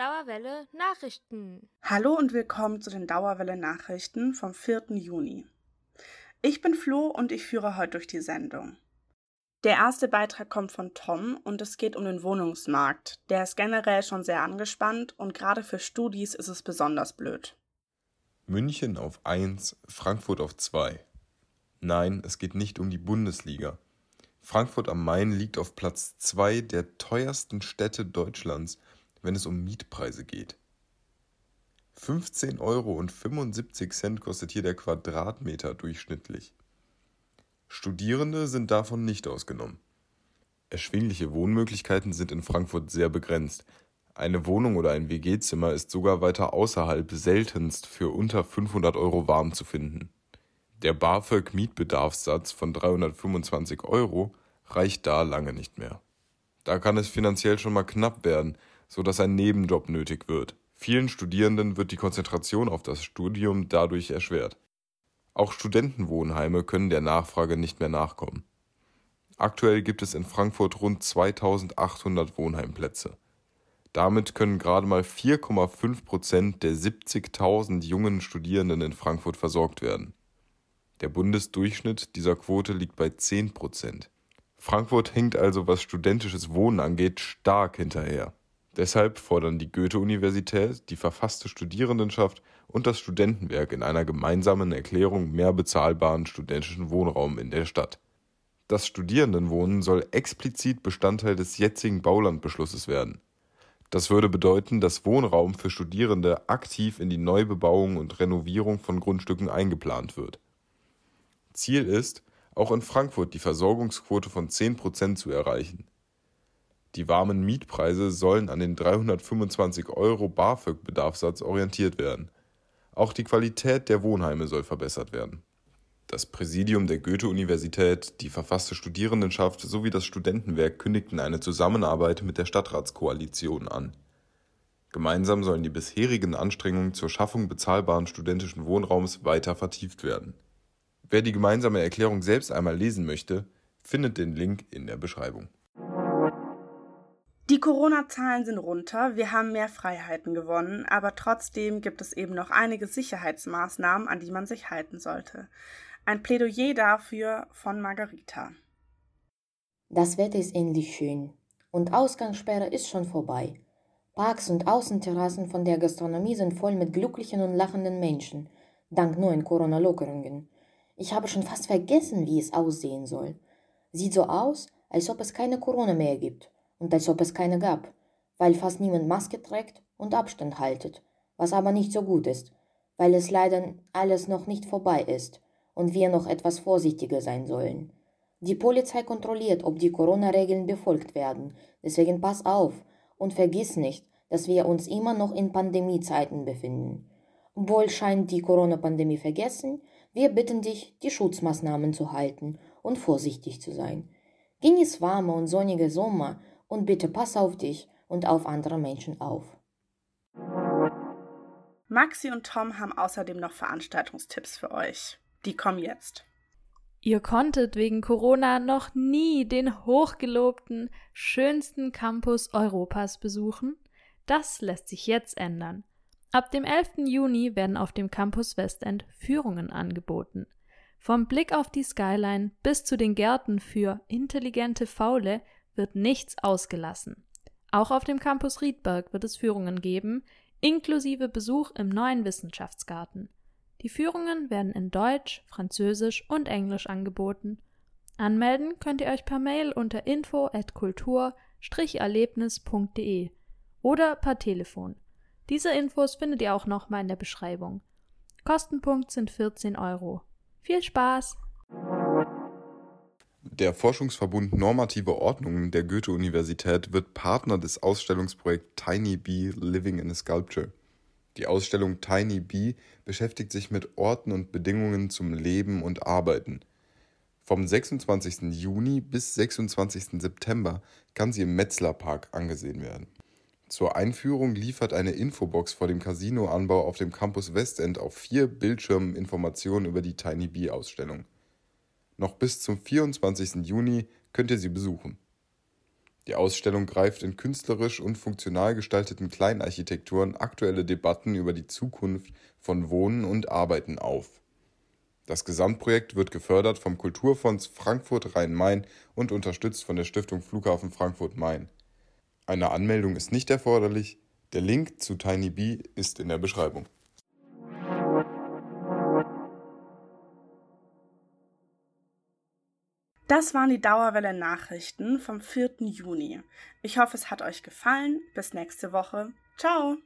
Dauerwelle Nachrichten. Hallo und willkommen zu den Dauerwelle Nachrichten vom 4. Juni. Ich bin Flo und ich führe heute durch die Sendung. Der erste Beitrag kommt von Tom und es geht um den Wohnungsmarkt. Der ist generell schon sehr angespannt und gerade für Studis ist es besonders blöd. München auf 1, Frankfurt auf 2. Nein, es geht nicht um die Bundesliga. Frankfurt am Main liegt auf Platz 2 der teuersten Städte Deutschlands wenn es um Mietpreise geht. 15,75 Euro kostet hier der Quadratmeter durchschnittlich. Studierende sind davon nicht ausgenommen. Erschwingliche Wohnmöglichkeiten sind in Frankfurt sehr begrenzt. Eine Wohnung oder ein WG-Zimmer ist sogar weiter außerhalb seltenst für unter 500 Euro warm zu finden. Der BAföG-Mietbedarfssatz von 325 Euro reicht da lange nicht mehr. Da kann es finanziell schon mal knapp werden, so dass ein Nebenjob nötig wird. Vielen Studierenden wird die Konzentration auf das Studium dadurch erschwert. Auch Studentenwohnheime können der Nachfrage nicht mehr nachkommen. Aktuell gibt es in Frankfurt rund 2800 Wohnheimplätze. Damit können gerade mal 4,5 Prozent der 70.000 jungen Studierenden in Frankfurt versorgt werden. Der Bundesdurchschnitt dieser Quote liegt bei 10 Prozent. Frankfurt hinkt also, was studentisches Wohnen angeht, stark hinterher. Deshalb fordern die Goethe-Universität, die verfasste Studierendenschaft und das Studentenwerk in einer gemeinsamen Erklärung mehr bezahlbaren studentischen Wohnraum in der Stadt. Das Studierendenwohnen soll explizit Bestandteil des jetzigen Baulandbeschlusses werden. Das würde bedeuten, dass Wohnraum für Studierende aktiv in die Neubebauung und Renovierung von Grundstücken eingeplant wird. Ziel ist, auch in Frankfurt die Versorgungsquote von 10 Prozent zu erreichen die warmen Mietpreise sollen an den 325 Euro BAföG-Bedarfssatz orientiert werden. Auch die Qualität der Wohnheime soll verbessert werden. Das Präsidium der Goethe-Universität, die verfasste Studierendenschaft sowie das Studentenwerk kündigten eine Zusammenarbeit mit der Stadtratskoalition an. Gemeinsam sollen die bisherigen Anstrengungen zur Schaffung bezahlbaren studentischen Wohnraums weiter vertieft werden. Wer die gemeinsame Erklärung selbst einmal lesen möchte, findet den Link in der Beschreibung. Die Corona-Zahlen sind runter, wir haben mehr Freiheiten gewonnen, aber trotzdem gibt es eben noch einige Sicherheitsmaßnahmen, an die man sich halten sollte. Ein Plädoyer dafür von Margarita. Das Wetter ist endlich schön und Ausgangssperre ist schon vorbei. Parks und Außenterrassen von der Gastronomie sind voll mit glücklichen und lachenden Menschen, dank neuen Corona-Lockerungen. Ich habe schon fast vergessen, wie es aussehen soll. Sieht so aus, als ob es keine Corona mehr gibt und als ob es keine gab, weil fast niemand Maske trägt und Abstand haltet, was aber nicht so gut ist, weil es leider alles noch nicht vorbei ist und wir noch etwas vorsichtiger sein sollen. Die Polizei kontrolliert, ob die Corona-Regeln befolgt werden, deswegen pass auf und vergiss nicht, dass wir uns immer noch in Pandemiezeiten befinden. Wohl scheint die Corona-Pandemie vergessen, wir bitten dich, die Schutzmaßnahmen zu halten und vorsichtig zu sein. Genieß warme und sonnige Sommer und bitte pass auf dich und auf andere Menschen auf. Maxi und Tom haben außerdem noch Veranstaltungstipps für euch. Die kommen jetzt. Ihr konntet wegen Corona noch nie den hochgelobten, schönsten Campus Europas besuchen? Das lässt sich jetzt ändern. Ab dem 11. Juni werden auf dem Campus Westend Führungen angeboten. Vom Blick auf die Skyline bis zu den Gärten für intelligente Faule wird nichts ausgelassen. Auch auf dem Campus Riedberg wird es Führungen geben, inklusive Besuch im neuen Wissenschaftsgarten. Die Führungen werden in Deutsch, Französisch und Englisch angeboten. Anmelden könnt ihr euch per Mail unter info@kultur-erlebnis.de oder per Telefon. Diese Infos findet ihr auch nochmal in der Beschreibung. Kostenpunkt sind 14 Euro. Viel Spaß! Der Forschungsverbund Normative Ordnungen der Goethe-Universität wird Partner des Ausstellungsprojekts Tiny Bee Living in a Sculpture. Die Ausstellung Tiny Bee beschäftigt sich mit Orten und Bedingungen zum Leben und Arbeiten. Vom 26. Juni bis 26. September kann sie im Metzler Park angesehen werden. Zur Einführung liefert eine Infobox vor dem Casinoanbau auf dem Campus Westend auf vier Bildschirmen Informationen über die Tiny Bee Ausstellung. Noch bis zum 24. Juni könnt ihr sie besuchen. Die Ausstellung greift in künstlerisch und funktional gestalteten Kleinarchitekturen aktuelle Debatten über die Zukunft von Wohnen und Arbeiten auf. Das Gesamtprojekt wird gefördert vom Kulturfonds Frankfurt Rhein-Main und unterstützt von der Stiftung Flughafen Frankfurt-Main. Eine Anmeldung ist nicht erforderlich. Der Link zu TinyBee ist in der Beschreibung. Das waren die Dauerwelle Nachrichten vom 4. Juni. Ich hoffe, es hat euch gefallen. Bis nächste Woche. Ciao!